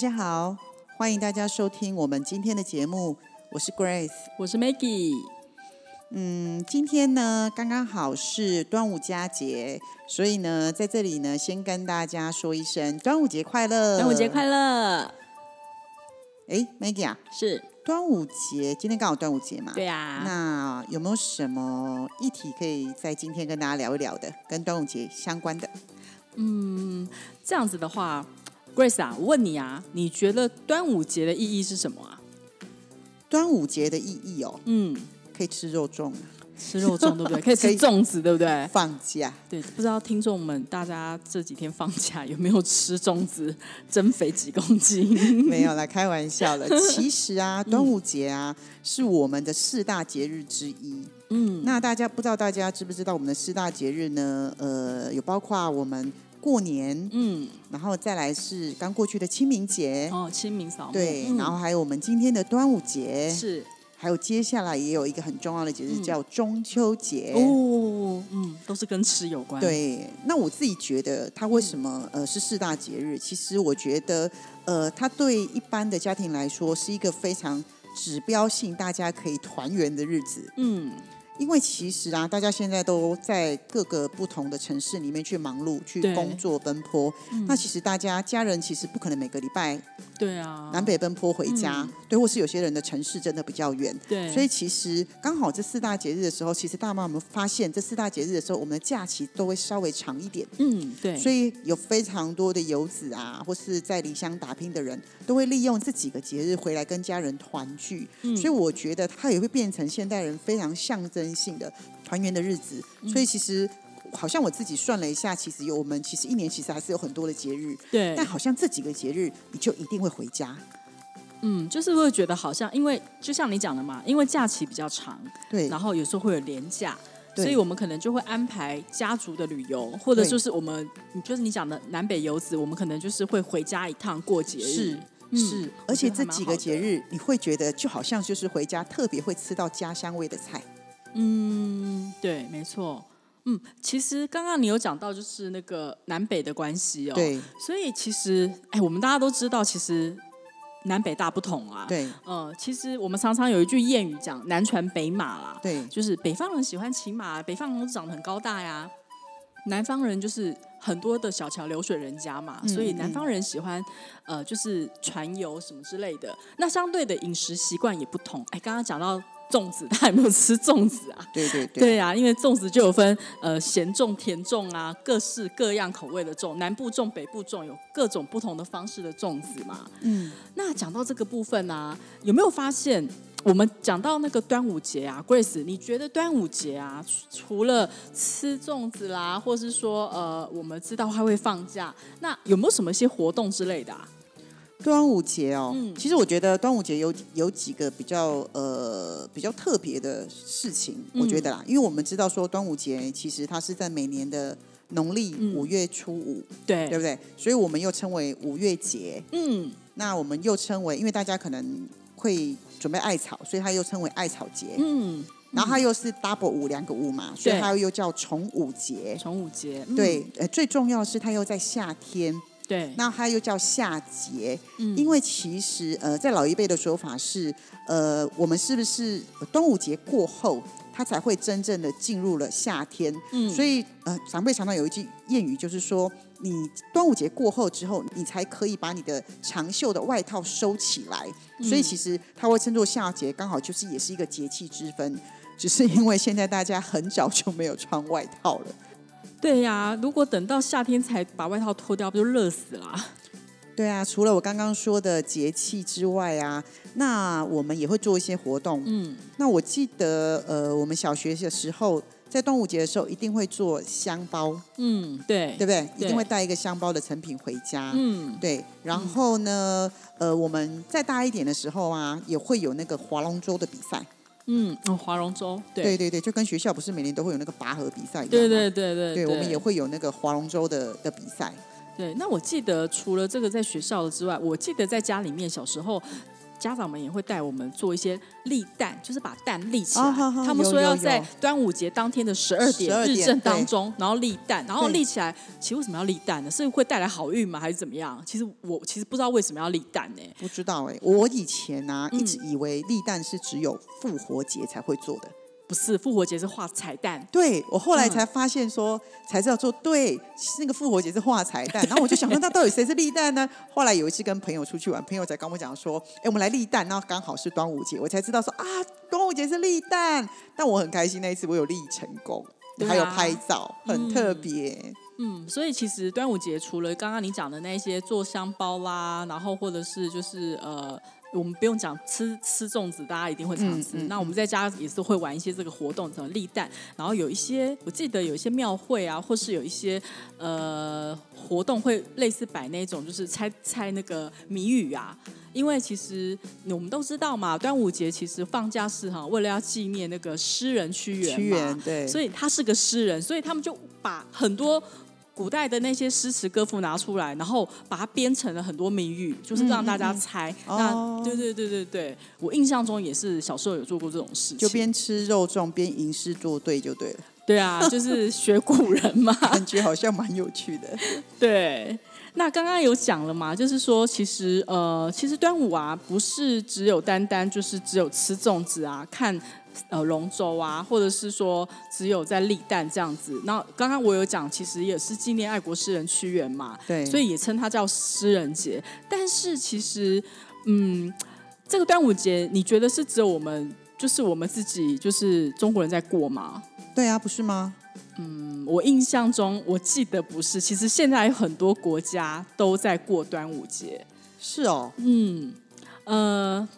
家好，欢迎大家收听我们今天的节目，我是 Grace。我是 Maggie，嗯，今天呢刚刚好是端午佳节，所以呢在这里呢先跟大家说一声端午节快乐，端午节快乐！哎，Maggie 啊，是端午节今天刚好端午节嘛，对呀、那有没有什么议题可以在今天跟大家聊一聊的，跟端午节相关的？嗯，这样子的话，Grace 啊，我问你啊，你觉得端午节的意义是什么啊？端午节的意义哦，嗯，可以吃肉粽啊，吃肉粽对不对？可以吃粽子对不对？放假。对，不知道听众们大家这几天放假有没有吃粽子，增肥几公斤？没有啦，开玩笑了。其实啊，端午节啊是我们的四大节日之一。嗯，那大家不知道大家知不知道我们的四大节日呢？呃，有包括我们过年，嗯，然后再来是刚过去的清明节，哦，清明扫墓，对，嗯。然后还有我们今天的端午节，是。还有接下来也有一个很重要的节日叫中秋节。哦，嗯，都是跟吃有关，，对，那我自己觉得它为什么呃是四大节日？其实我觉得呃，它对一般的家庭来说是一个非常指标性，大家可以团圆的日子。嗯，因为其实啊，大家现在都在各个不同的城市里面去忙碌、去工作、奔波。那其实大家家人其实不可能每个礼拜对啊，南北奔波回家，嗯对，或是有些人的城市真的比较远。对，所以其实刚好这四大节日的时候，其实大妈我们发现，这四大节日的时候，我们的假期都会稍微长一点。嗯，对，所以有非常多的游子啊，或是在离乡打拼的人，都会利用这几个节日回来跟家人团聚。嗯所以我觉得它也会变成现代人非常象征性的团圆的日子。嗯所以其实好像我自己算了一下，其实有我们其实一年其实还是有很多的节日，对，但好像这几个节日你就一定会回家。嗯，就是会觉得好像，因为就像你讲的嘛，因为假期比较长，对，然后有时候会有年假，所以我们可能就会安排家族的旅游，或者就是我们就是你讲的南北游子，我们可能就是会回家一趟过节日。是嗯是，而且这几个节，日你会觉得就好像就是回家特别会吃到家乡味的菜。嗯，对，没错。嗯，其实刚刚你有讲到就是那个南北的关系哦，，对所以其实哎，我们大家都知道，其实南北大不同啊。，对呃，其实我们常常有一句谚语讲“南传北马”啦，对就是北方人喜欢骑马，北方人都长得很高大呀。南方人就是很多的小桥流水人家嘛，嗯所以南方人喜欢呃就是船游什么之类的。那相对的饮食习惯也不同。哎，刚刚讲到粽子，他有没有吃粽子啊？对对对对啊，因为粽子就有分呃咸粽、甜粽啊，各式各样口味的粽，南部粽、北部粽有各种不同的方式的粽子嘛。嗯，那讲到这个部分啊，有没有发现我们讲到那个端午节啊，Grace，你觉得端午节啊，除除了吃粽子啦，或是说呃，我们知道它会放假，那有没有什么一些活动之类的啊？端午节哦，嗯。其实我觉得端午节有有几个比较呃比较特别的事情，嗯。我觉得啦，因为我们知道说端午节其实它是在每年的农历嗯。五月初五，对，对不对？所以我们又称为五月节。嗯，那我们又称为，因为大家可能会准备艾草，所以它又称为艾草节。嗯，然后它又是 double 五两个五嘛，所以它又叫重五节。重五节，嗯。对，呃，最重要是它又在夏天，对，那它又叫夏节，嗯因为其实呃，在老一辈的说法是，呃，我们是不是呃端午节过后，它才会真正的进入了夏天？嗯所以呃，长辈常常有一句谚语，就是说，你端午节过后之后，你才可以把你的长袖的外套收起来。所以其实它会称作夏节，刚好就是也是一个节气之分。只是因为现在大家很早就没有穿外套了，对呀、如果等到夏天才把外套脱掉，不就热死了啊？对啊，除了我刚刚说的节气之外啊，那我们也会做一些活动。嗯，那我记得，呃，我们小学的时候，在端午节的时候一定会做香包，嗯，对对不对？一定会带一个香包的成品回家。嗯，对，然后呢，呃，我们再大一点的时候啊，也会有那个划龙舟的比赛。嗯，哦，划龙舟，对对对对，就跟学校不是每年都会有那个拔河比赛一样吗对对对对对，我们也会有那个划龙舟的的比赛。对。那我记得除了这个在学校的之外，我记得在家里面小时候。家长们也会带我们做一些立蛋，就是把蛋立起来。哦好好他们说要在端午节当天的十二点12点日正当中，然后立蛋，然后立起来。其实为什么要立蛋呢？是会带来好运吗？还是怎么样？其实我其实不知道为什么要立蛋呢、不知道哎、我以前啊、一直嗯以为立蛋是只有复活节才会做的。不是，复活节是画彩蛋。对我后来嗯才发现说，才知道说，对，那个复活节是画彩蛋。然后我就想说，那到底谁是立蛋呢？后来有一次跟朋友出去玩，朋友才跟我讲说，哎，我们来立蛋，然后刚好是端午节，我才知道说啊，端午节是立蛋。但我很开心那一次我有立成功，啊还有拍照，很特别。嗯，所以其实端午节除了刚刚你讲的那些做香包啦，然后或者是就是呃，我们不用讲吃吃粽子，大家一定会常吃。嗯嗯那我们在家也是会玩一些这个活动，什么立蛋，然后有一些我记得有一些庙会啊，或是有一些呃活动会类似摆那种就是猜猜那个谜语啊。因为其实我们都知道嘛，端午节其实放假是哈，为了要纪念那个诗人屈原嘛，屈原对，所以他是个诗人，所以他们就把很多古代的那些诗词歌赋拿出来，然后把它编成了很多谜语，就是让大家猜。嗯那、哦对对对对对，我印象中也是小时候有做过这种事情。就边吃肉粽边吟诗作对就对了，对啊，就是学古人嘛。感觉好像蛮有趣的。对，那刚刚有讲了嘛，就是说，其实呃，其实端午啊，不是只有单单就是只有吃粽子啊，看呃龙舟啊，或者是说只有在立蛋这样子。那刚刚我有讲，其实也是纪念爱国诗人屈原嘛，对，所以也称它叫诗人节。但是其实，嗯，这个端午节，你觉得是只有我们，就是我们自己，就是中国人在过吗？对啊，不是吗？嗯我印象中，我记得不是。其实现在有很多国家都在过端午节。是哦，嗯，呃，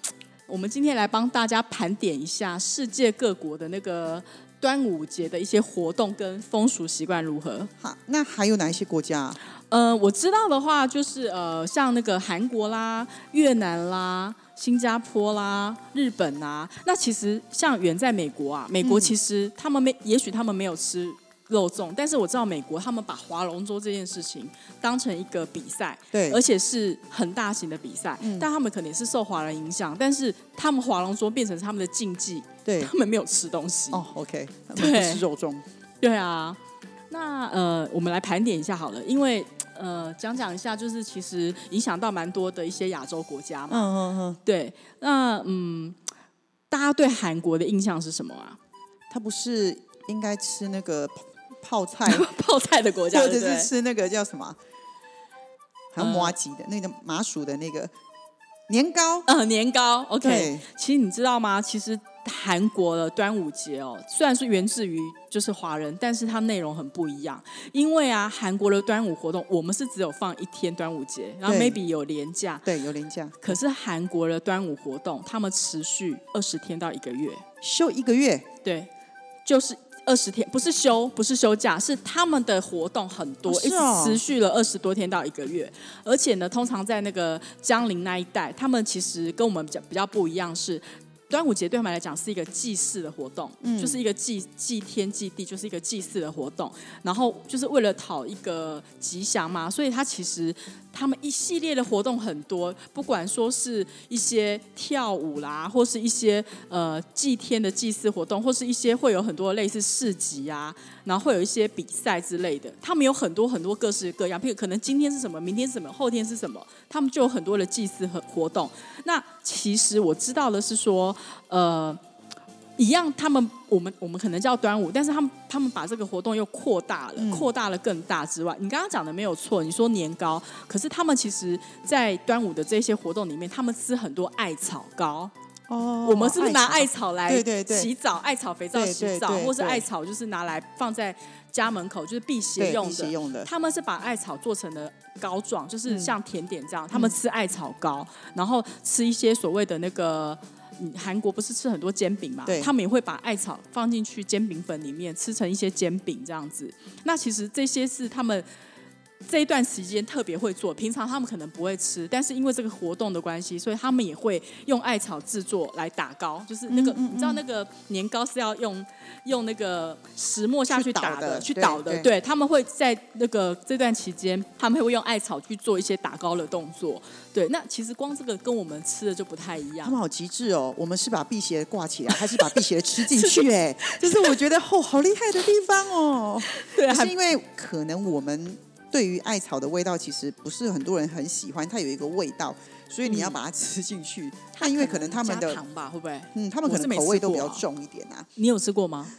我们今天来帮大家盘点一下世界各国的那个端午节的一些活动跟风俗习惯如何。好，那还有哪一些国家啊？呃，我知道的话，就是呃，像那个韩国啦、越南啦、新加坡啦、日本啦。那其实像远在美国啊，美国其实他们没，也许他们没有吃肉粽，但是我知道美国他们把划龙舟这件事情当成一个比赛，对，而且是很大型的比赛。嗯但他们可能也是受华人影响，但是他们划龙舟变成他们的禁忌，对，他们没有吃东西。哦，OK，他们不吃肉粽，对啊，那呃，我们来盘点一下好了，因为呃，讲讲一下，就是其实影响到蛮多的一些亚洲国家嘛。嗯嗯嗯，对，那嗯，大家对韩国的印象是什么啊？他不是应该吃那个泡泡菜，泡菜的国家，或者是吃那个叫什么？还有呃麻吉的那个麻薯的那个年糕，呃年糕。OK，其实你知道吗？其实韩国的端午节哦，虽然是源自于就是华人，但是它内容很不一样。因为啊，韩国的端午活动，我们是只有放一天端午节，然后 maybe 有连假。对，有廉价，可是韩国的端午活动，他们持续二十天到一个月，休一个月，对，就是二十天，不是休，不是休假，是他们的活动很多，一直持续了二十多天到一个月。而且呢，通常在那个江陵那一带，他们其实跟我们比较比较不一样是。端午节对他们来讲是一个祭祀的活动，就是一个祭祭天祭地，就是一个祭祀的活动。然后就是为了讨一个吉祥嘛，所以它其实他们一系列的活动很多，不管说是一些跳舞啦，或是一些呃祭天的祭祀活动，或是一些会有很多类似市集啊，然后会有一些比赛之类的。他们有很多很多各式各样，譬如可能今天是什么，明天是什么，后天是什么，他们就有很多的祭祀和活动。那其实我知道的是说，呃。一样，他们我们我们可能叫端午，但是他们他们把这个活动又扩大了，扩大了更大之外，你刚刚讲的没有错，你说年糕，可是他们其实，在端午的这些活动里面，他们吃很多艾草糕。哦我们是不是拿艾草？来洗澡？艾草肥皂洗澡，或是艾草就是拿来放在家门口，就是辟邪，用的。他们是把艾草做成了膏状，就是嗯像甜点这样。他们吃艾草糕，然后吃一些所谓的那个嗯韩国不是吃很多煎饼嘛对，他们也会把艾草放进去煎饼粉里面，吃成一些煎饼这样子。那其实这些是他们。这一段时间特别会做，平常他们可能不会吃，但是因为这个活动的关系，所以他们也会用艾草制作来打糕，就是那个、嗯嗯你知道那个年糕是要用用那个石磨下去打的，去去捣的对他们会在那个这段期间，他们会用艾草去做一些打糕的动作，对，那其实光这个跟我们吃的就不太一样他们。好极致哦！我们是把辟邪挂起来，还是把辟邪吃进去？哎，就是我觉得哦，好厉害的地方哦。对，是因为可能我们对于艾草的味道，其实不是很多人很喜欢，它有一个味道，所以你要把它吃进去。那因为可能他们的糖吧，会不会？嗯，他们可能口味都比较重一点啊，你有吃过吗？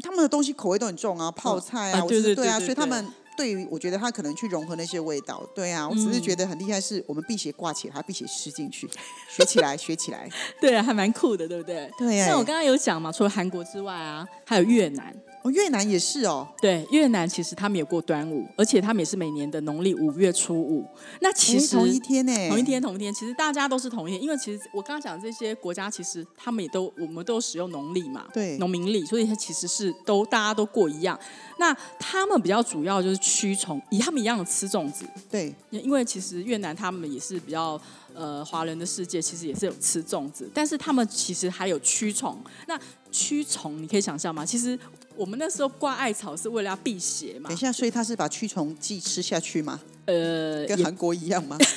他们的东西口味都很重啊，泡菜啊，啊对对我是对啊，对对对所以他们。对于我觉得他可能去融合那些味道，对啊，我只是嗯觉得很厉害，是我们辟邪挂起来，他辟邪吃进去，学起来，学起来，对啊，还蛮酷的，对不对？对像我刚刚有讲嘛，除了韩国之外啊，还有越南。哦，越南也是哦，对，越南其实他们也过端午，而且他们也是每年的农历五月初五。那其实诶同一天呢，同一天，同一天，其实大家都是同一天，因为其实我刚刚讲的这些国家，其实他们也都我们都使用农历嘛，对农民历，所以它其实是都大家都过一样。那他们比较主要就是驱虫，以他们一样的吃粽子，对，因为其实越南他们也是比较呃华人的世界，其实也是有吃粽子，但是他们其实还有驱虫。那驱虫你可以想象吗？其实我们那时候挂艾草是为了要辟邪嘛等一，下，所以他是把驱虫剂吃下去吗？呃，跟韩国一样吗？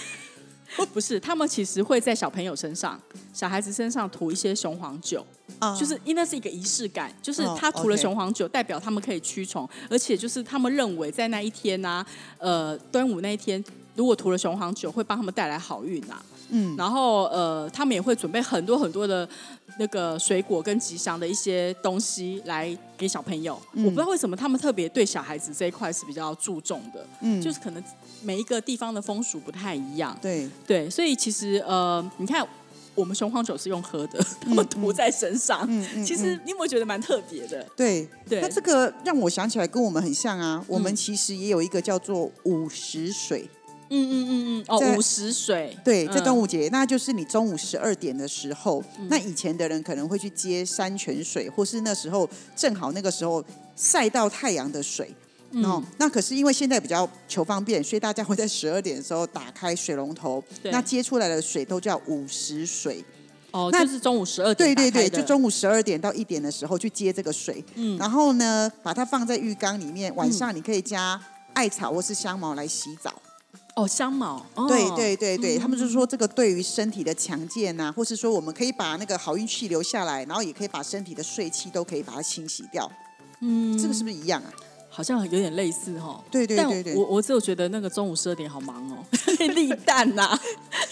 不是，他们其实会在小朋友身上、小孩子身上涂一些雄黄酒，啊就是因为那是一个仪式感，就是哦他涂了雄黄酒，代表他们可以驱虫，而且就是他们认为在那一天呢、呃，端午那一天。如果涂了雄黄酒，会帮他们带来好运啊。嗯，然后呃，他们也会准备很多很多的那个水果跟吉祥的一些东西来给小朋友。嗯我不知道为什么他们特别对小孩子这一块是比较注重的，嗯就是可能每一个地方的风俗不太一样。对，对，所以其实呃，你看我们雄黄酒是用喝的，他们涂在身上，嗯嗯，其实你有没有觉得蛮特别的？对。对那这个让我想起来，跟我们很像啊。我们嗯其实也有一个叫做午时水，嗯嗯嗯嗯，哦，午时水，对，在端嗯午节，那就是你中午十二点的时候，那以前的人可能会去接山泉水，或是那时候正好那个时候晒到太阳的水。嗯。哦，那可是因为现在比较求方便，所以大家会在十二点的时候打开水龙头，那接出来的水都叫午时水。哦，那就是中午十二点对对对，就中午十二点到一点的时候去接这个水，嗯。然后呢，把它放在浴缸里面，晚上你可以加艾草或是香茅来洗澡。哦香茅，哦、对对对对，嗯他们就是说这个对于身体的强健呐、或是说我们可以把那个好运气留下来，然后也可以把身体的睡气都可以把它清洗掉。嗯，这个是不是一样啊？好像有点类似哈。对对但对对我我只有觉得那个中午十二点好忙哦，立蛋呐、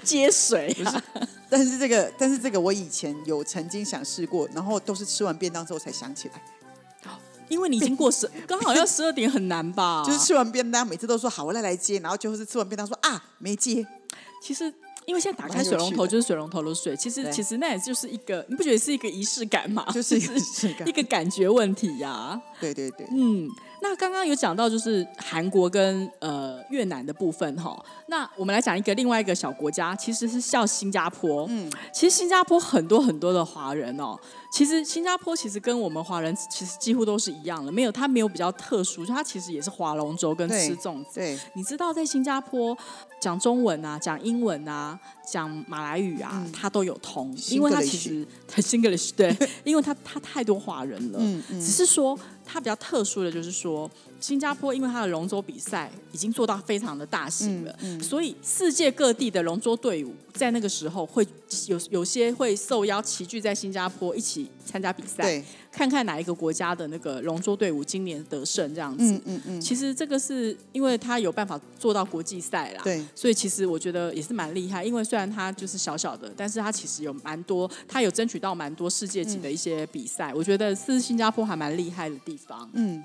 接水、啊，但是这个，但是这个我以前有曾经想试过，然后都是吃完便当之后才想起来，因为你已经过十，刚好要十二点很难吧？就是吃完便当每次都说好我再来接，然后就是吃完便当说啊没接，其实。因为现在打开水龙头就是水龙头的水，其实其实那也就是一个，你不觉得是一个仪式感吗？就是一个 仪式感一个感觉问题呀、对对对，嗯，那刚刚有讲到就是韩国跟呃越南的部分哈，那我们来讲一个另外一个小国家，其实是叫新加坡。嗯，其实新加坡很多很多的华人哦，其实新加坡其实跟我们华人其实几乎都是一样的，没有它没有比较特殊，就它其实也是划龙舟跟吃粽子。对，你知道在新加坡讲中文啊、讲英文啊、讲马来语啊，嗯。它都有通，因为它其实 很 English 对，因为它它太多华人了。嗯嗯。只是说它比较特殊的就是说，新加坡因为它的龙舟比赛已经做到非常的大型了，嗯嗯所以世界各地的龙舟队伍在那个时候会有有些会受邀齐聚在新加坡一起参加比赛，看看哪一个国家的那个龙舟队伍今年得胜这样子。嗯嗯嗯，其实这个是因为他有办法做到国际赛啦，对，所以其实我觉得也是蛮厉害。因为虽然他就是小小的，但是他其实有蛮多，他有争取到蛮多世界级的一些比赛，我觉得是新加坡还蛮厉害的地方。嗯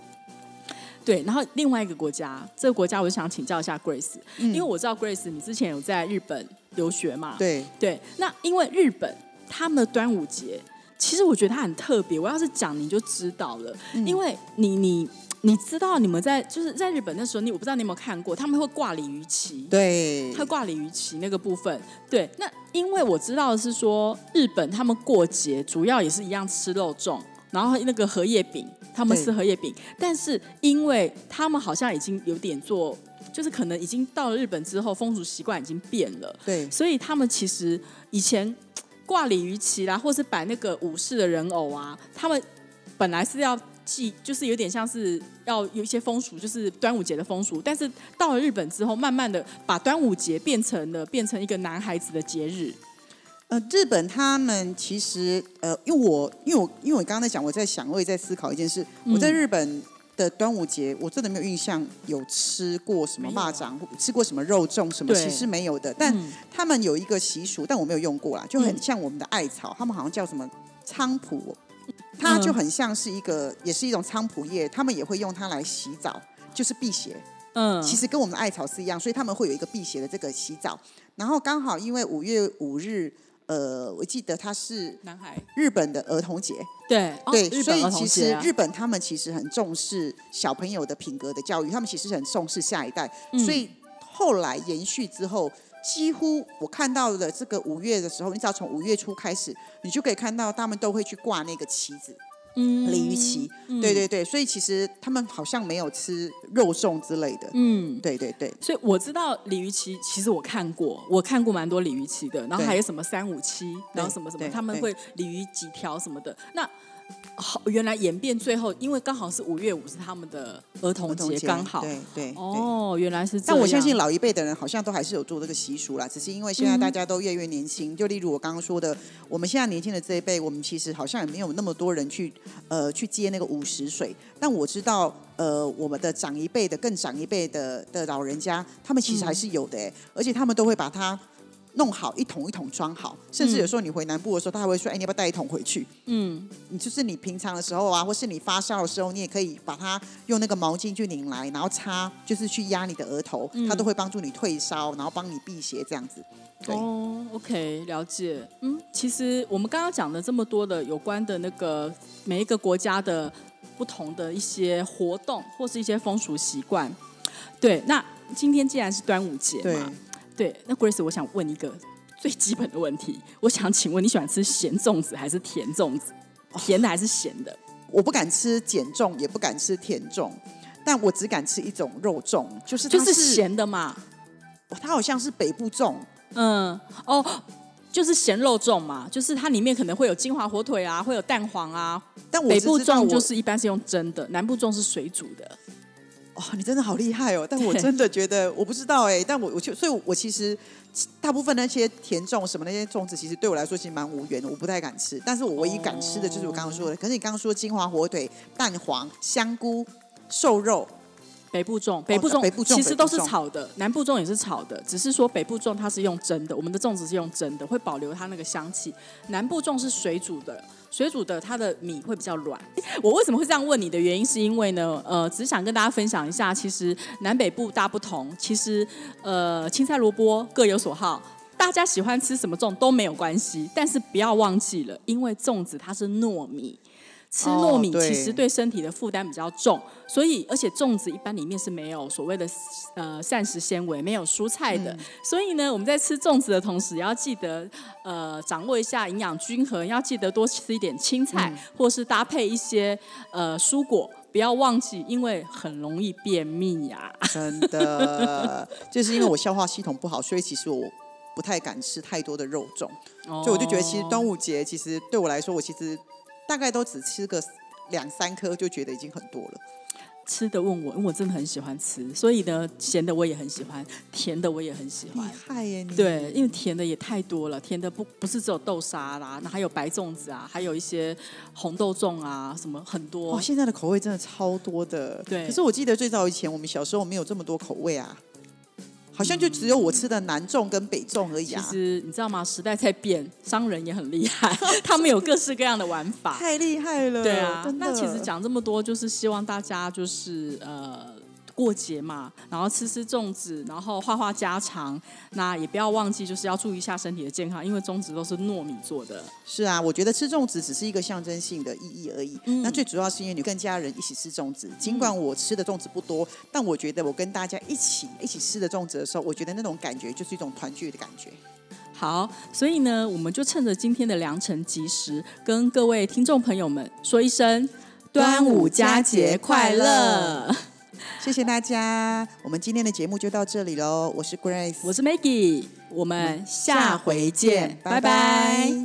对，然后另外一个国家，这个国家我就想请教一下 Grace，、嗯因为我知道 Grace 你之前有在日本留学嘛，对，对，那因为日本他们的端午节，其实我觉得它很特别。我要是讲你就知道了，嗯因为你你你知道你们在就是在日本那时候，你我不知道你有没有看过，他们会挂鲤鱼旗。对，他挂鲤鱼旗那个部分，对，那因为我知道的是说，日本他们过节主要也是一样吃肉粽，然后那个荷叶饼，他们对吃荷叶饼，但是因为他们好像已经有点做，就是可能已经到了日本之后，风俗习惯已经变了，对所以他们其实以前挂鲤鱼旗啦，或是摆那个武士的人偶啊，他们本来是要祭，就是有点像是要有一些风俗，就是端午节的风俗。但是到了日本之后，慢慢的把端午节变成了变成一个男孩子的节日。呃，日本他们其实呃，因为我因为我因为我刚刚在讲，我在想，我也在思考一件事。我在日本的端午节，我真的没有印象有吃过什么蚂蚱，吃过什么肉粽什么，其实没有的。但嗯他们有一个习俗，但我没有用过啦，就很嗯像我们的艾草，他们好像叫什么菖蒲，它就很像是一个，也是一种菖蒲叶，他们也会用它来洗澡，就是辟邪。嗯，其实跟我们的艾草是一样，所以他们会有一个辟邪的这个洗澡。然后刚好因为五月五日，呃，我记得他是男孩。日本的儿童节，对哦对，所以其实日本他们其实很重视小朋友的品格的教育，他们其实很重视下一代，嗯。所以后来延续之后。几乎我看到的这个五月的时候，你只要从五月初开始，你就可以看到他们都会去挂那个旗子，嗯鲤鱼旗。对对对，所以其实他们好像没有吃肉粽之类的。嗯。对对对，所以我知道鲤鱼旗，其实我看过，我看过蛮多鲤鱼旗的，然后还有什么三五七，然后什么什么，他们会鲤鱼几条什么的。那好，原来演变最后，因为刚好是五月五是他们的儿童节，刚好。对对对。哦，原来是这样。但我相信老一辈的人好像都还是有做这个习俗啦，只是因为现在嗯大家都越来越年轻。就例如我刚刚说的，我们现在年轻的这一辈，我们其实好像也没有那么多人去呃去接那个五十水。但我知道，呃，我们的长一辈的、更长一辈的的老人家，他们其实还是有的哎、而且他们都会把它。弄好一桶一桶装好，甚至有时候你回南部的时候，他还会说：“哎，你要不要带一桶回去？”嗯，你就是你平常的时候啊，或是你发烧的时候，你也可以把它用那个毛巾去拧来，然后擦，就是去压你的额头，嗯它都会帮助你退烧，然后帮你辟邪这样子。对，哦，OK，了解。嗯，其实我们刚刚讲的这么多的有关的那个每一个国家的不同的一些活动或是一些风俗习惯，对。那今天既然是端午节对嘛，对，那 Grace，我想问一个最基本的问题，我想请问你喜欢吃咸粽子还是甜粽子？甜的还是咸的？我不敢吃碱粽，也不敢吃甜粽，但我只敢吃一种肉粽，就是它就是是，咸的嘛。它好像是北部粽，嗯，哦。就是咸肉粽嘛，就是它里面可能会有金华火腿啊，会有蛋黄啊。但我北部粽就是一般是用蒸的，南部粽是水煮的。哦，你真的好厉害哦！但我真的觉得我不知道哎，但我我就所以，我其实大部分那些甜粽什么那些粽子，其实对我来说其实蛮无缘的，我不太敢吃。但是我唯一敢吃的就是我刚刚说的。可是你刚刚说金华火腿、蛋黄、香菇、瘦肉，北部粽，北部粽，哦部粽其实都是炒的，南部粽也是炒的，只是说北部粽它是用蒸的，我们的粽子是用蒸的，会保留它那个香气。南部粽是水煮的，水煮的它的米会比较软。我为什么会这样问你的原因，是因为呢，呃，只想跟大家分享一下，其实南北部大不同，其实呃青菜萝卜各有所好。大家喜欢吃什么粽都没有关系，但是不要忘记了，因为粽子它是糯米，吃糯米其实对身体的负担比较重，所以而且粽子一般里面是没有所谓的呃膳食纤维，没有蔬菜的，所以呢，我们在吃粽子的同时，也要记得呃掌握一下营养均衡，要记得多吃一点青菜，或是搭配一些呃蔬果。不要忘记，因为很容易便秘呀、真的就是因为我消化系统不好，所以其实我不太敢吃太多的肉粽。所以我就觉得，其实端午午节其实对我来说，我其实大概都只吃个两三颗，就觉得已经很多了。吃的问我，因为我真的很喜欢吃，所以呢，咸的我也很喜欢，甜的我也很喜欢厉欢。害耶你！对，因为甜的也太多了，甜的不不是只有豆沙啦，那还有白粽子啊，还有一些红豆粽啊，什么很多。哇，现在的口味真的超多的。对可是我记得最早以前我们小时候没有这么多口味啊，好像就只有我吃的南粽跟北粽而已啊其啊。实你知道吗？时代在变，商人也很厉害，他们有各式各样的玩法。太厉害了，对啊，那其实讲这么多，就是希望大家就是呃。过节嘛，然后吃吃粽子，然后画画家常，那也不要忘记就是要注意一下身体的健康，因为粽子都是糯米做的。是啊，我觉得吃粽子只是一个象征性的意义而已。那最主要是因为你跟家人一起吃粽子，尽管我吃的粽子不多，但我觉得我跟大家一起一起吃的粽子的时候，我觉得那种感觉就是一种团聚的感觉。好，所以呢，我们就趁着今天的良辰吉时，跟各位听众朋友们说一声端午佳节快乐！谢谢大家，我们今天的节目就到这里喽。我是 Grace，我是 Maggie，我们下回见，拜拜。